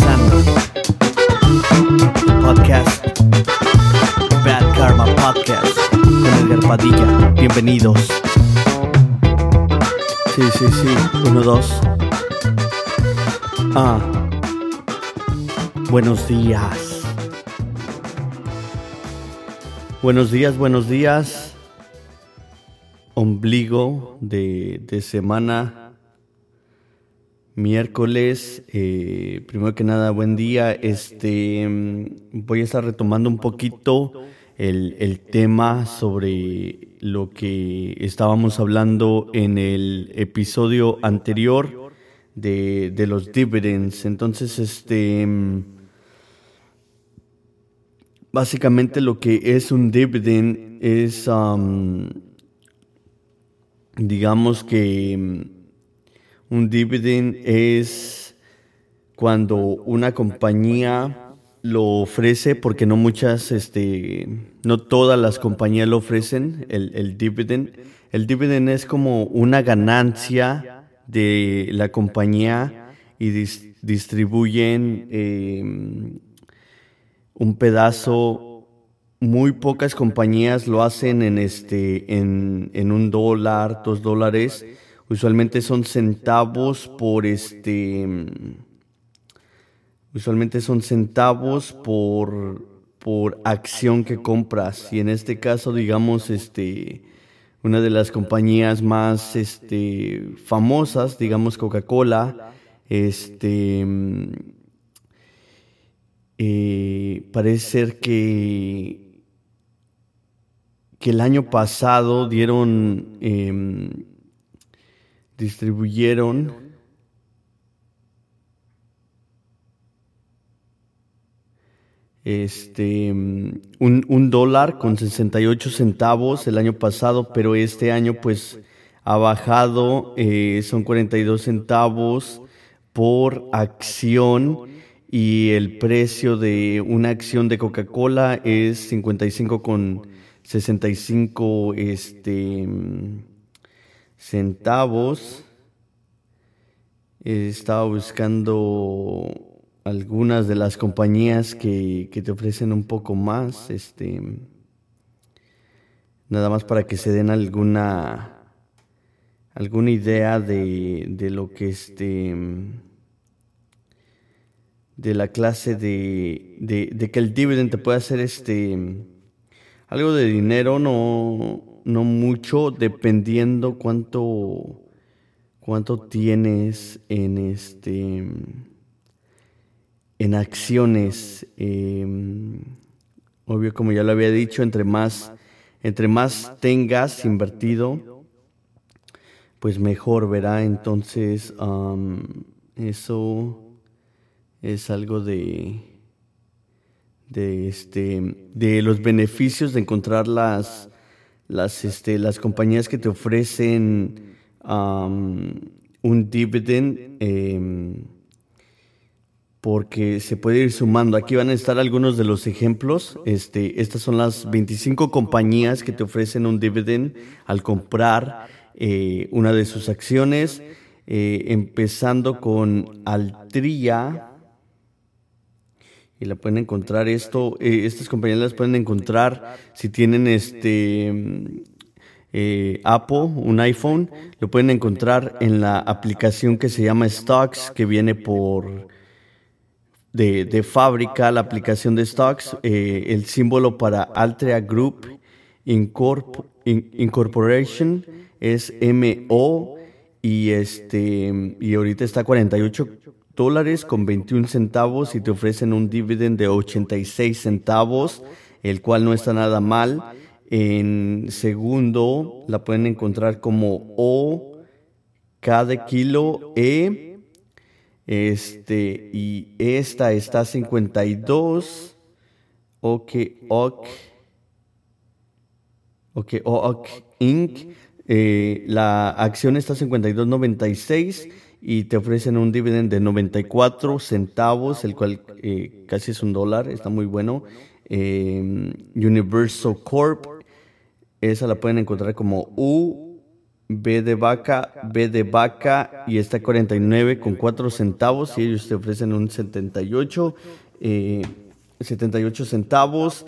el podcast Bad Karma Podcast con Edgar Padilla. Bienvenidos. Sí, sí, sí. Uno, dos. Ah. Buenos días. Buenos días, buenos días. Ombligo de, de semana. Miércoles. eh, primero que nada, buen día. Este voy a estar retomando un poquito el, el tema sobre lo que estábamos hablando en el episodio anterior de, de los dividends. Entonces, este. Básicamente lo que es un dividend es, digamos que un dividend es cuando una compañía lo ofrece, porque no muchas, este, no todas las compañías lo ofrecen, el, dividend. El dividend es como una ganancia de la compañía y dis- distribuyen eh, un pedazo. Muy pocas compañías lo hacen en este, en, en un dólar, dos dólares. Usualmente son centavos por este. Usualmente son centavos por, por acción que compras. Y en este caso, digamos, este, una de las compañías más este, famosas, digamos Coca-Cola, este, eh, parece ser que, que el año pasado dieron, em, distribuyeron este un, un dólar con 68 centavos el año pasado, pero este año pues ha bajado, eh, son 42 centavos por acción y el precio de una acción de Coca-Cola es 55 con 65 este, centavos. Estaba buscando algunas de las compañías que, que te ofrecen un poco más, este, nada más para que se den alguna, alguna idea de, de lo que este, de la clase de, de, que el dividend te puede hacer este, algo de dinero, no, no mucho, dependiendo cuánto, cuánto tienes en este en acciones. eh, obvio, como ya lo había dicho, entre más, entre más tengas invertido, pues mejor verá. Entonces, eso es algo de, de, este, de los beneficios de encontrar las, las, este, las compañías que te ofrecen un dividend. em, porque se puede ir sumando. Aquí van a estar algunos de los ejemplos. Este, estas son las 25 compañías que te ofrecen un dividend al comprar eh, una de sus acciones, eh, empezando con Altria. Y la pueden encontrar esto, eh, estas compañías las pueden encontrar si tienen este eh, Apple, un iPhone, lo pueden encontrar en la aplicación que se llama Stocks, que viene por de, de fábrica, la aplicación de stocks, eh, el símbolo para Altria Group Incorp- In- Incorporation es MO y este y ahorita está a 48 dólares con 21 centavos y te ofrecen un dividend de 86 centavos, el cual no está nada mal. En segundo la pueden encontrar como O cada kilo E. Este, y esta está a 52. Ok, ok. Ok, ok, Inc. Eh, la acción está a 52.96 y te ofrecen un dividend de 94 centavos, el cual eh, casi es un dólar, está muy bueno. Eh, Universal Corp, esa la pueden encontrar como U, B de vaca, B de vaca y está 49 con 4 centavos y ellos te ofrecen un 78, 78 centavos.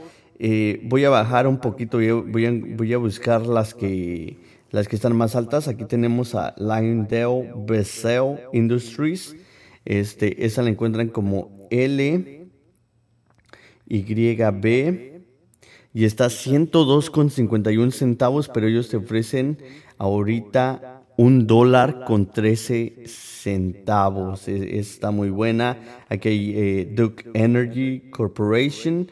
voy a bajar un poquito, voy voy a buscar las que las que están más altas, aquí tenemos a Lyondale Bessel Industries. Este, esa la encuentran como L, B y está 102,51 centavos, pero ellos te ofrecen ahorita un dólar con 13 centavos. Está muy buena. Aquí hay eh, Duke Energy Corporation.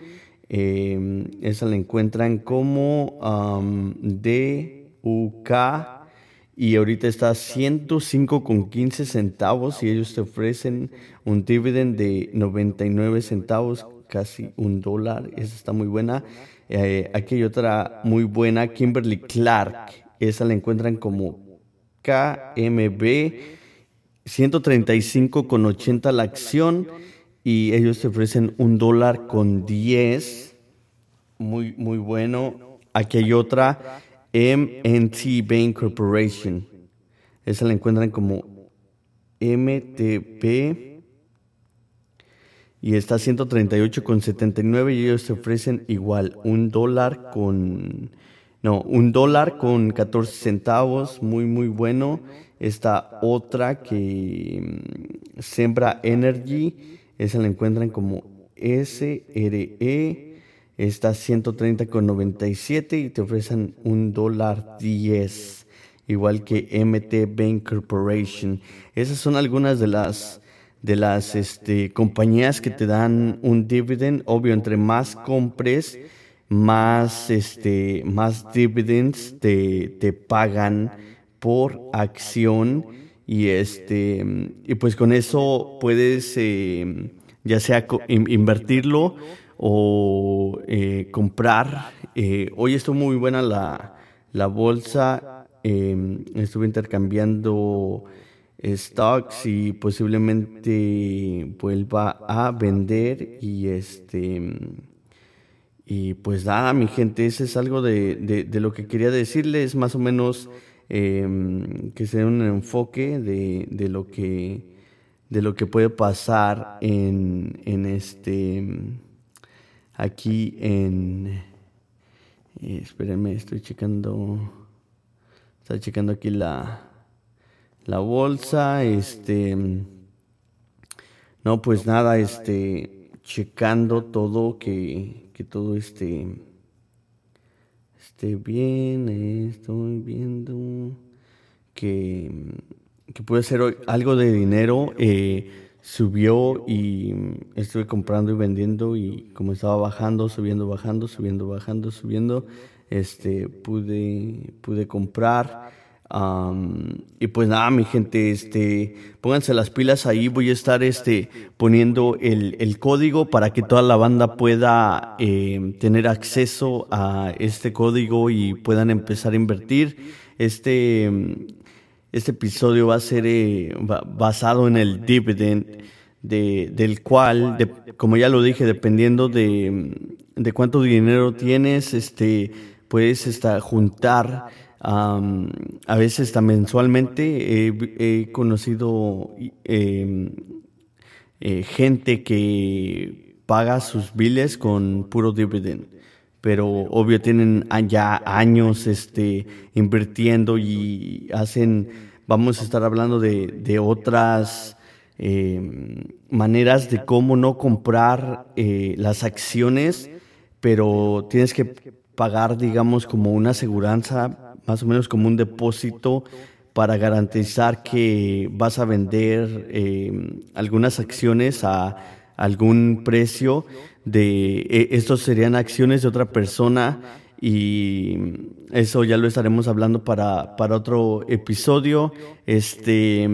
Eh, esa la encuentran como um, D UK y ahorita está a 105 con 15 centavos y ellos te ofrecen un dividend de 99 centavos, casi un dólar. Esa está muy buena. Eh, aquí hay otra muy buena, Kimberly Clark. Esa la encuentran como KMB, 135 con 80 la acción y ellos te ofrecen un dólar con 10. Muy, muy bueno. Aquí hay otra MNT Bank Corporation. Esa la encuentran como MTP y está a 138,79 y ellos se ofrecen igual un dólar con no un dólar con 14 centavos muy muy bueno. Esta otra que mm, Sembra Energy. Esa la encuentran como SRE está 130 con 97 y te ofrecen un dólar 10 igual que MT Bank Corporation. Esas son algunas de las de las este, compañías que te dan un dividend. Obvio entre más compres más este más dividends te, te pagan por acción. Y este y pues con eso puedes eh, ya sea invertirlo o eh, comprar. Eh, hoy estuvo muy buena la, la bolsa. Em, estuve intercambiando stocks y posiblemente vuelva a vender y este y pues nada mi gente ese es algo de, de, lo que quería decirles más o menos em, que sea un enfoque de, de, lo que de lo que puede pasar en, en este aquí en... Eh, espérenme, estoy checando... Está checando aquí la, la bolsa. Este... No, pues nada, este... Checando todo que, que todo esté... Esté bien, estoy viendo que, que puede ser algo de dinero. Eh, subió y estuve comprando y vendiendo y como estaba bajando, subiendo, bajando, subiendo, bajando, subiendo, este, pude, pude comprar. y pues nada, mi gente, este, pónganse las pilas ahí. Voy a estar este, poniendo el, el código para que toda la banda pueda eh, tener acceso a este código y puedan empezar a invertir. Este, este episodio va a ser eh, basado en el dividend, de, del cual, como ya lo dije, dependiendo de, de cuánto dinero tienes, este, puedes esta, juntar. a veces hasta mensualmente he, conocido em, eh, gente que paga sus biles con puro dividend pero obvio tienen ya años este, invirtiendo y hacen, vamos a estar hablando de, de otras eh, maneras de cómo no comprar eh, las acciones, pero tienes que pagar, digamos, como una aseguranza, más o menos como un depósito para garantizar que vas a vender eh, algunas acciones a algún precio de, e, estos serían acciones de otra persona y eso ya lo estaremos hablando para, para otro episodio. Este,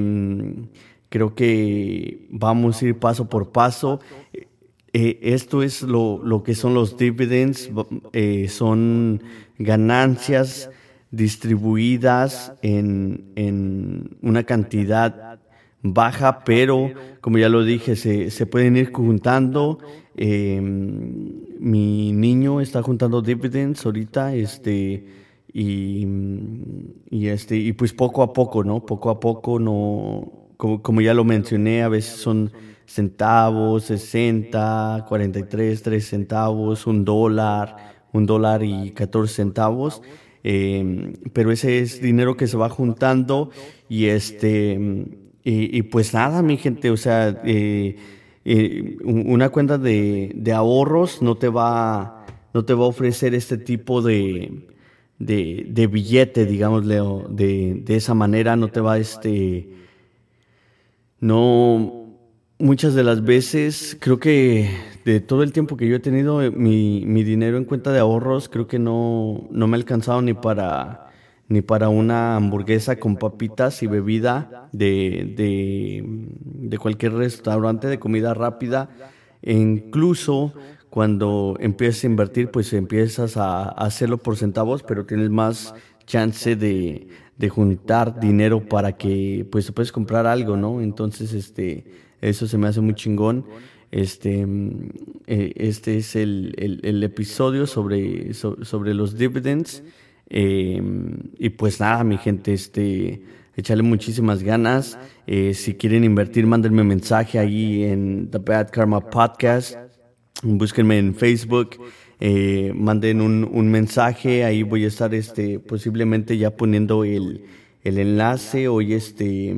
creo que vamos a ir paso por paso. Eh, esto es lo, lo, que son los dividends, eh, son ganancias distribuidas en, en, una cantidad baja, pero como ya lo dije, se, se pueden ir juntando eh, mi niño está juntando dividends ahorita, este, y, y, este, y pues poco a poco, ¿no? Poco a poco, no, como, como ya lo mencioné, a veces son centavos, 60, 43, 3 centavos, un dólar, un dólar y 14 centavos. Eh, pero ese es dinero que se va juntando y este y, pues nada mi gente o sea eh, eh, una cuenta de, de, ahorros no te va no te va a ofrecer este tipo de, de, billete, digamos, de, de esa manera, no te va este no muchas de las veces creo que de todo el tiempo que yo he tenido mi, mi dinero en cuenta de ahorros creo que no, no me ha alcanzado ni para ni para una hamburguesa con papitas y bebida de, de, cualquier restaurante de comida rápida. E incluso cuando empiezas a invertir, pues empiezas a, hacerlo por centavos, pero tienes más chance de, de juntar dinero para que pues puedes comprar algo, ¿no? Entonces, este, eso se me hace muy chingón. Este, eh, este es el, el, el episodio sobre, sobre los dividends. Eh, y pues nada, mi gente, este, échale muchísimas ganas. Eh, si quieren invertir, mándenme mensaje ahí en The Bad Karma Podcast. Búsquenme en Facebook. Eh, manden un, un, mensaje. Ahí voy a estar este, posiblemente ya poniendo el, el enlace. Hoy este.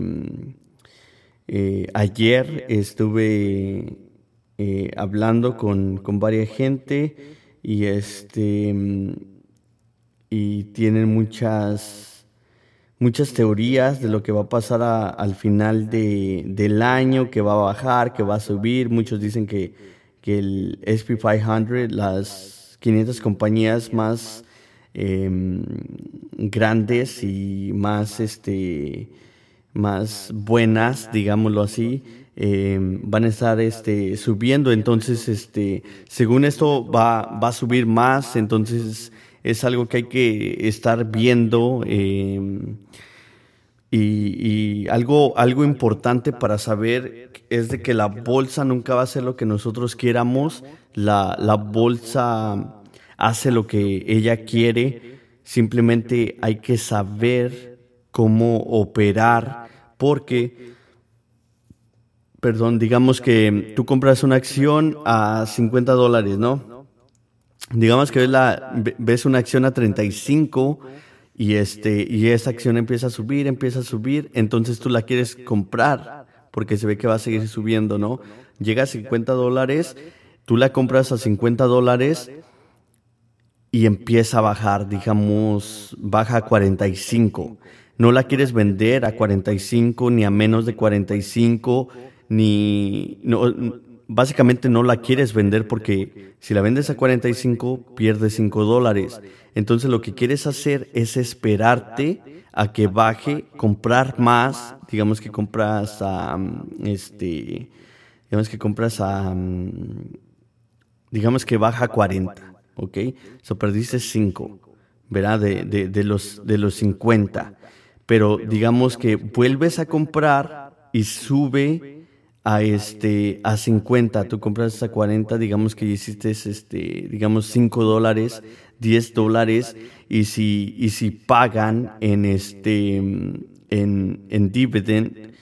Eh, ayer estuve hablando con, con varias gente y este y tienen muchas, muchas teorías de lo que va a pasar al final de, del año, que va a bajar, que va a subir. Muchos dicen que, que el SP500, las 500 compañías más em, grandes y más, este, más buenas, digámoslo así, em, van a estar este, subiendo. Entonces, este, según esto va, va a subir más. Entonces, es algo que hay que estar viendo em, y, algo, algo importante para saber es de que la bolsa nunca va a ser lo que nosotros quieramos, la, la bolsa hace lo que ella quiere, simplemente hay que saber cómo operar porque perdón, digamos que tú compras una acción a 50 dólares, ¿no? Digamos que ves, ves una acción a 35 y, este, y esa acción empieza a subir, empieza a subir, entonces tú la quieres comprar porque se ve que va a seguir subiendo, ¿no? Llega a 50 dólares, tú la compras a 50 dólares y empieza a bajar, digamos, baja a 45. No la quieres vender a 45 ni a menos de 45 ni no, básicamente no la quieres vender porque si la vendes a 45 pierdes 5 dólares. Entonces lo que quieres hacer es esperarte a que baje, comprar más, digamos que compras a, este, digamos que compras a, digamos que baja a 40, ¿ok? So perdiste 5, ¿verdad? De, de, de, los, de los 50. Pero digamos que vuelves a comprar y sube a este a 50, tú compras a 40, digamos que hiciste este, digamos 5 dólares, 10 dólares y si y si pagan en este en, en dividend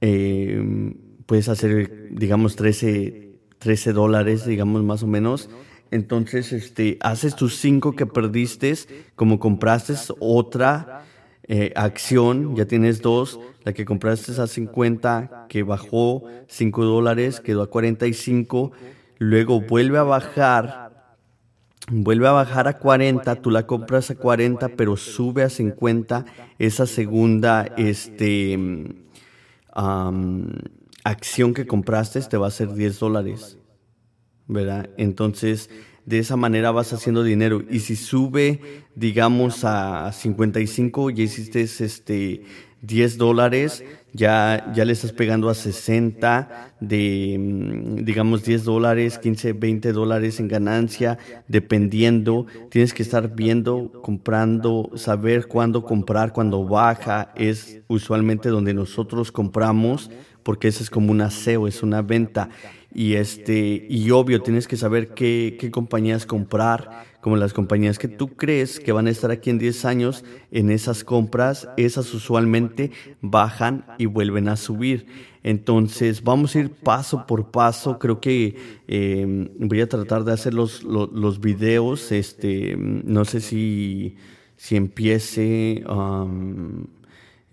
eh, puedes hacer digamos 13 13 dólares, digamos más o menos. Entonces, este, haces tus 5 que perdiste, como compraste otra eh, acción, ya tienes dos, la que compraste a 50, que bajó 5 dólares, quedó a 45, luego vuelve a bajar, vuelve a bajar a 40, tú la compras a 40, pero sube a 50, esa segunda este, acción que compraste te va a ser 10 dólares, ¿verdad? Entonces, de esa manera vas haciendo dinero. Y si sube, digamos, a 55, ya hiciste este 10 dólares, ya, ya le estás pegando a 60 de, mm, digamos, 10 dólares, 15, 20 dólares en ganancia, dependiendo. Tienes que estar viendo, comprando, saber cuándo comprar, cuando baja, es usualmente donde nosotros compramos, porque ese es como un aseo, es una venta. Y, este, y obvio, tienes que saber qué, qué compañías comprar, como las compañías que tú crees que van a estar aquí en 10 años, en esas compras, esas usualmente bajan y vuelven a subir. Entonces, vamos a ir paso por paso. Creo que em, voy a tratar de hacer los, los, videos. Este, no sé si, si empiece um,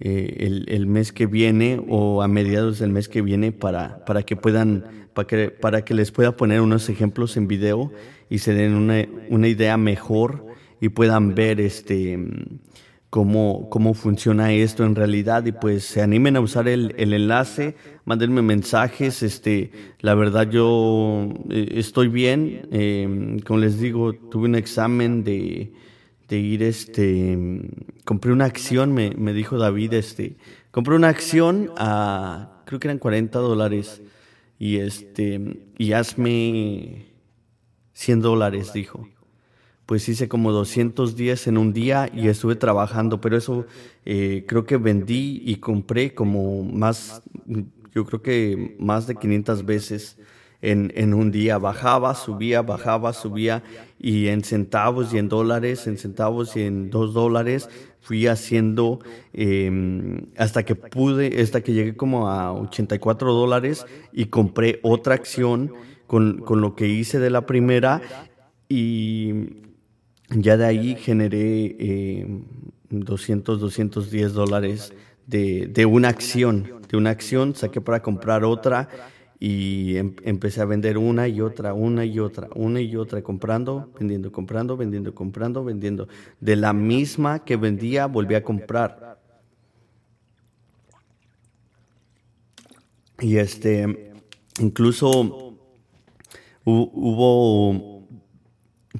el, el, mes que viene o a mediados del mes que viene para, para que puedan para que, para que les pueda poner unos ejemplos en video y se den una, una idea mejor y puedan ver este cómo, cómo funciona esto en realidad. Y pues se animen a usar el, el enlace, mándenme mensajes, este, la verdad yo eh, estoy bien, eh, como les digo, tuve un examen de, de ir, este, compré una acción, me, me dijo David, este, compré una acción a, creo que eran 40 dólares y este y hazme 100 dólares, dijo. Pues hice como 210 en un día y estuve trabajando, pero eso eh, creo que vendí y compré como más, yo creo que más de 500 veces en, en un día. Bajaba, subía, bajaba, subía y en centavos y en dólares, en centavos y en dos dólares fui haciendo em, hasta que pude, hasta que llegué como a 84 dólares y compré otra acción con, con lo que hice de la primera y ya de ahí generé 200, em, 210 dólares de, de una acción, de una acción, saqué para comprar otra y em, empecé a vender una y otra, una y otra, una y otra, comprando, vendiendo, comprando, vendiendo, comprando, vendiendo. De la misma que vendía, volví a comprar. Y este, incluso hubo,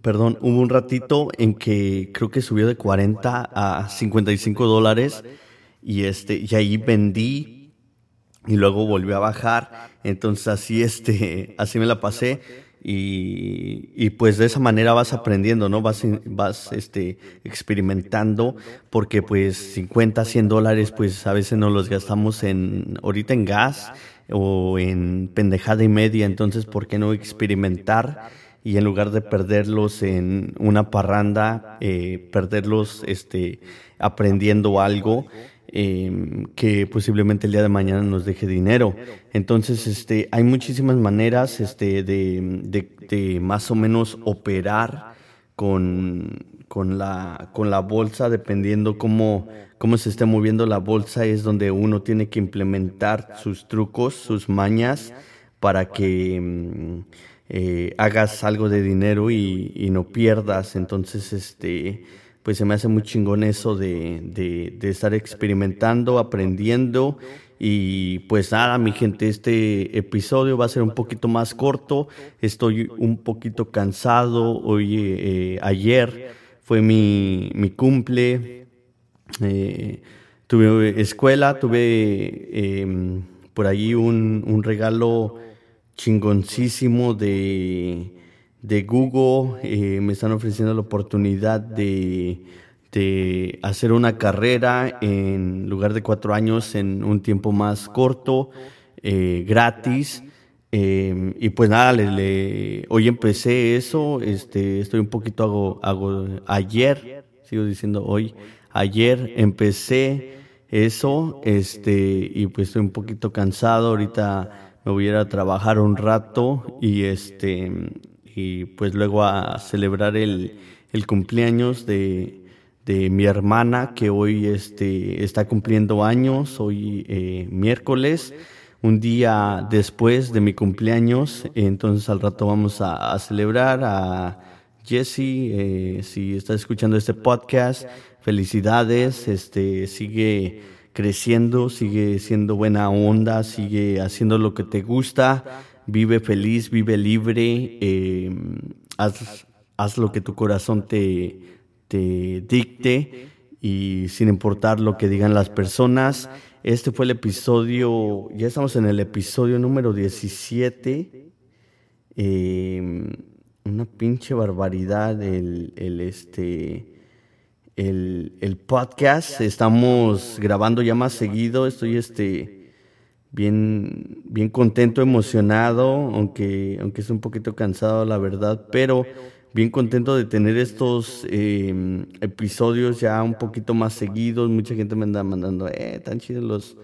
perdón, hubo un ratito en que creo que subió de 40 a 55 dólares y este, y ahí vendí y luego volvió a bajar. Entonces así, este, así me la pasé. Y, y, pues de esa manera vas aprendiendo, ¿no? Vas, vas este, experimentando, porque pues 50, 100 dólares, pues a veces no los gastamos en, ahorita en gas o en pendejada y media, entonces, ¿por qué no experimentar? Y en lugar de perderlos en una parranda, eh, perderlos este, aprendiendo algo, Em, que posiblemente el día de mañana nos deje dinero. Entonces, este, hay muchísimas maneras este, de, de, más o menos operar con, con, la, con la bolsa, dependiendo cómo, cómo se esté moviendo la bolsa, es donde uno tiene que implementar sus trucos, sus mañas, para que em, eh, hagas algo de dinero y, y no pierdas. Entonces, este pues se me hace muy chingón eso de, de, estar experimentando, aprendiendo. Y pues nada, mi gente, este episodio va a ser un poquito más corto. Estoy un poquito cansado. Hoy, eh, ayer fue mi, mi cumple. Eh, tuve escuela, tuve em, por ahí un, un regalo chingoncísimo de de Google eh, me están ofreciendo la oportunidad de, de, hacer una carrera en lugar de cuatro años en un tiempo más corto, eh, gratis. Eh, y pues nada, le, hoy empecé eso, este, estoy un poquito hago, hago, ayer, sigo diciendo hoy, ayer empecé eso, este, y pues estoy un poquito cansado, ahorita me voy a ir a trabajar un rato y este, y pues luego a celebrar el, el cumpleaños de, de, mi hermana que hoy este, está cumpliendo años, hoy eh, miércoles, un día después de mi cumpleaños, entonces al rato vamos a, celebrar a Jesse, eh, si estás escuchando este podcast, felicidades, este, sigue creciendo, sigue siendo buena onda, sigue haciendo lo que te gusta vive feliz, vive libre, eh, haz haz lo que tu corazón te, te dicte y sin importar lo que digan las personas. Este fue el episodio, ya estamos en el episodio número 17. Em, una pinche barbaridad el, el este el, el, podcast. Estamos grabando ya más seguido. Estoy este bien, bien contento, emocionado, aunque, aunque es un poquito cansado, la verdad, pero bien contento de tener estos em, episodios ya un poquito más seguidos. Mucha gente me anda mandando, eh, tan chidos los,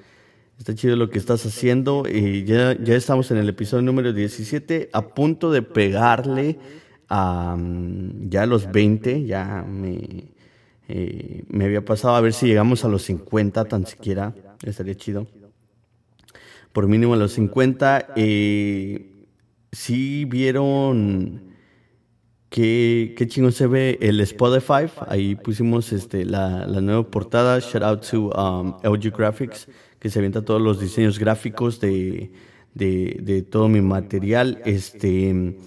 está chido lo que estás haciendo. Y ya, ya estamos en el episodio número 17, a punto de pegarle a ya los 20, ya me, eh, me había pasado a ver si llegamos a los 50 tan siquiera, estaría chido. Por mínimo los 50. Eh, si vieron Qué, qué chingón se ve el Spotify. Ahí pusimos este, la, la nueva portada. Shout out to um, LG Graphics, que se avienta todos los diseños gráficos de, de, de, todo mi material. Este,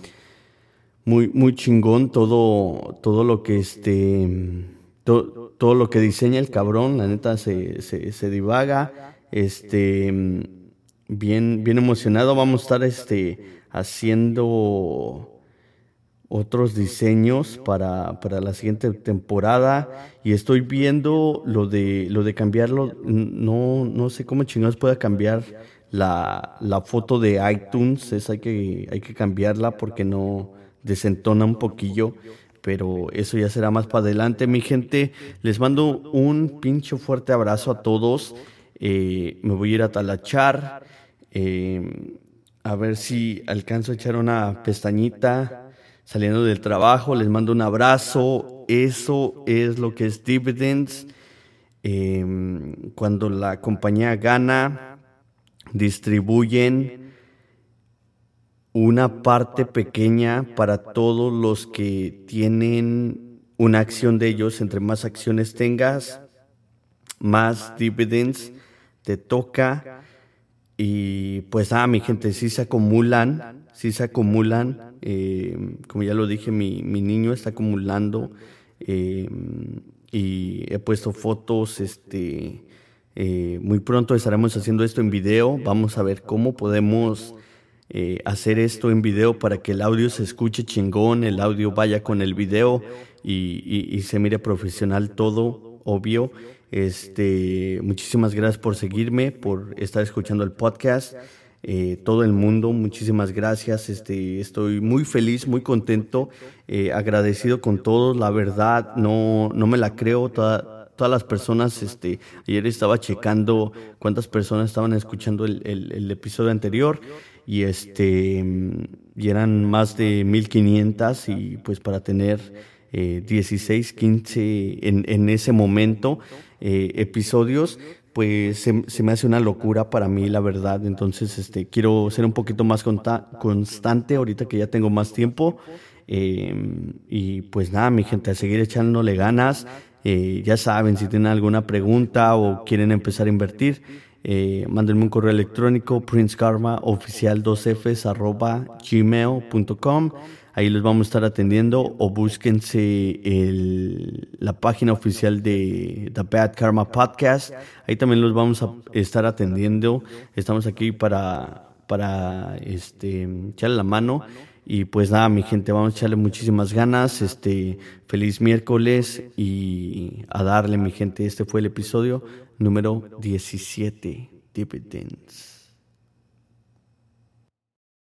muy, muy chingón todo, todo lo que este, todo lo que diseña el cabrón. La neta se, se, se divaga. Este, bien, bien emocionado. Vamos a estar este, haciendo otros diseños para, para, la siguiente temporada. Y estoy viendo lo de lo de cambiarlo. No no sé cómo chingados pueda cambiar la, la, foto de iTunes. Es hay que hay que cambiarla porque no desentona un poquillo pero eso ya será más para adelante. Mi gente les mando un pincho fuerte abrazo a todos. Eh, me voy a ir a talachar eh, a ver si alcanzo a echar una pestañita saliendo del trabajo, les mando un abrazo. Eso es lo que es dividends. Em, cuando la compañía gana, distribuyen una parte pequeña para todos los que tienen una acción de ellos. Entre más acciones tengas, más dividends te toca. Y pues ah, mi gente, sí se acumulan, sí se acumulan eh, como ya lo dije, mi, mi niño está acumulando eh, y he puesto fotos. Este, eh, muy pronto estaremos haciendo esto en video. Vamos a ver cómo podemos hacer esto en video para que el audio se escuche chingón, el audio vaya con el video y, y se mire profesional todo, obvio. Este, muchísimas gracias por seguirme, por estar escuchando el podcast. Eh, todo el mundo. Muchísimas gracias. Este, estoy muy feliz, muy contento, eh, agradecido con todos. La verdad, no, no me la creo. todas las personas, este, ayer estaba checando cuántas personas estaban escuchando el, el, episodio anterior y este y eran más de 1500 y pues para tener 16, eh, 15 en, en ese momento episodios pues se, me hace una locura para mí, la verdad. Entonces, este, quiero ser un poquito más constante ahorita que ya tengo más tiempo. Em, y pues nada, mi gente, a seguir echándole ganas. Eh, ya saben, si tienen alguna pregunta o quieren empezar a invertir, eh, mándenme un correo electrónico, princekarmaoficial2fs arroba gmail.com. Ahí les vamos a estar atendiendo o búsquense el, la página oficial de The Bad Karma Podcast. Ahí también los vamos a estar atendiendo. Estamos aquí para, para este, echarle la mano. Y pues nada, mi gente, vamos a echarle muchísimas ganas. Este, feliz miércoles y a darle, mi gente. Este fue el episodio número 17, Dividends.